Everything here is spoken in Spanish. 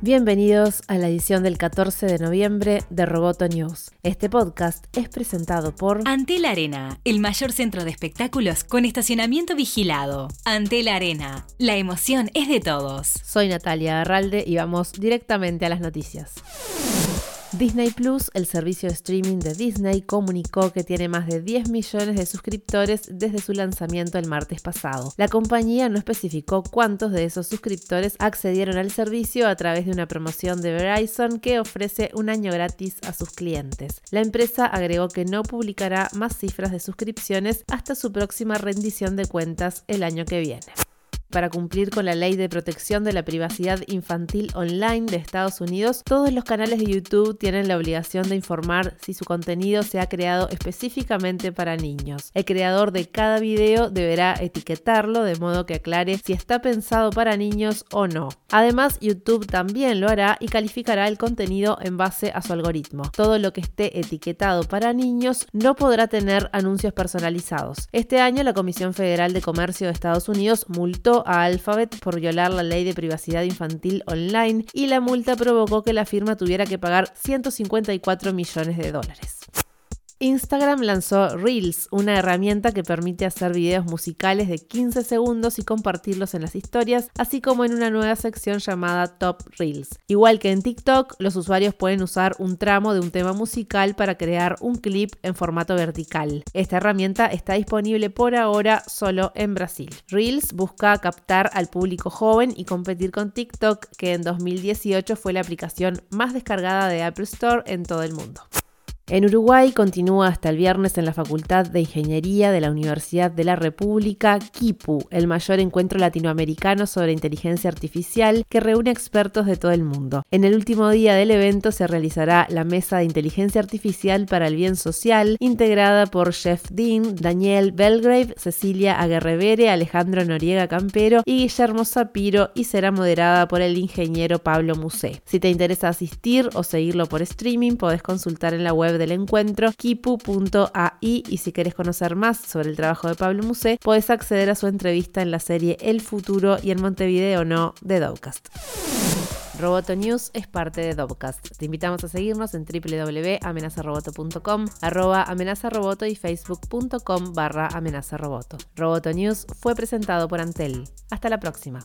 Bienvenidos a la edición del 14 de noviembre de Roboto News. Este podcast es presentado por Antel Arena, el mayor centro de espectáculos con estacionamiento vigilado. Antel Arena, la emoción es de todos. Soy Natalia Arralde y vamos directamente a las noticias. Disney Plus, el servicio de streaming de Disney, comunicó que tiene más de 10 millones de suscriptores desde su lanzamiento el martes pasado. La compañía no especificó cuántos de esos suscriptores accedieron al servicio a través de una promoción de Verizon que ofrece un año gratis a sus clientes. La empresa agregó que no publicará más cifras de suscripciones hasta su próxima rendición de cuentas el año que viene para cumplir con la ley de protección de la privacidad infantil online de Estados Unidos, todos los canales de YouTube tienen la obligación de informar si su contenido se ha creado específicamente para niños. El creador de cada video deberá etiquetarlo de modo que aclare si está pensado para niños o no. Además, YouTube también lo hará y calificará el contenido en base a su algoritmo. Todo lo que esté etiquetado para niños no podrá tener anuncios personalizados. Este año la Comisión Federal de Comercio de Estados Unidos multó a Alphabet por violar la ley de privacidad infantil online y la multa provocó que la firma tuviera que pagar 154 millones de dólares. Instagram lanzó Reels, una herramienta que permite hacer videos musicales de 15 segundos y compartirlos en las historias, así como en una nueva sección llamada Top Reels. Igual que en TikTok, los usuarios pueden usar un tramo de un tema musical para crear un clip en formato vertical. Esta herramienta está disponible por ahora solo en Brasil. Reels busca captar al público joven y competir con TikTok, que en 2018 fue la aplicación más descargada de Apple Store en todo el mundo. En Uruguay continúa hasta el viernes en la Facultad de Ingeniería de la Universidad de la República KIPU, el mayor encuentro latinoamericano sobre inteligencia artificial que reúne expertos de todo el mundo. En el último día del evento se realizará la Mesa de Inteligencia Artificial para el Bien Social, integrada por Jeff Dean, Daniel Belgrave, Cecilia Aguerrevere, Alejandro Noriega Campero y Guillermo Zapiro y será moderada por el ingeniero Pablo Musé. Si te interesa asistir o seguirlo por streaming, podés consultar en la web del encuentro kipu.ai y si querés conocer más sobre el trabajo de Pablo Musé, podés acceder a su entrevista en la serie El Futuro y en Montevideo no de Dovcast. Roboto News es parte de Dovcast. Te invitamos a seguirnos en www.amenazaroboto.com, arroba amenazaroboto y facebook.com barra amenazaroboto. Roboto News fue presentado por Antel. Hasta la próxima.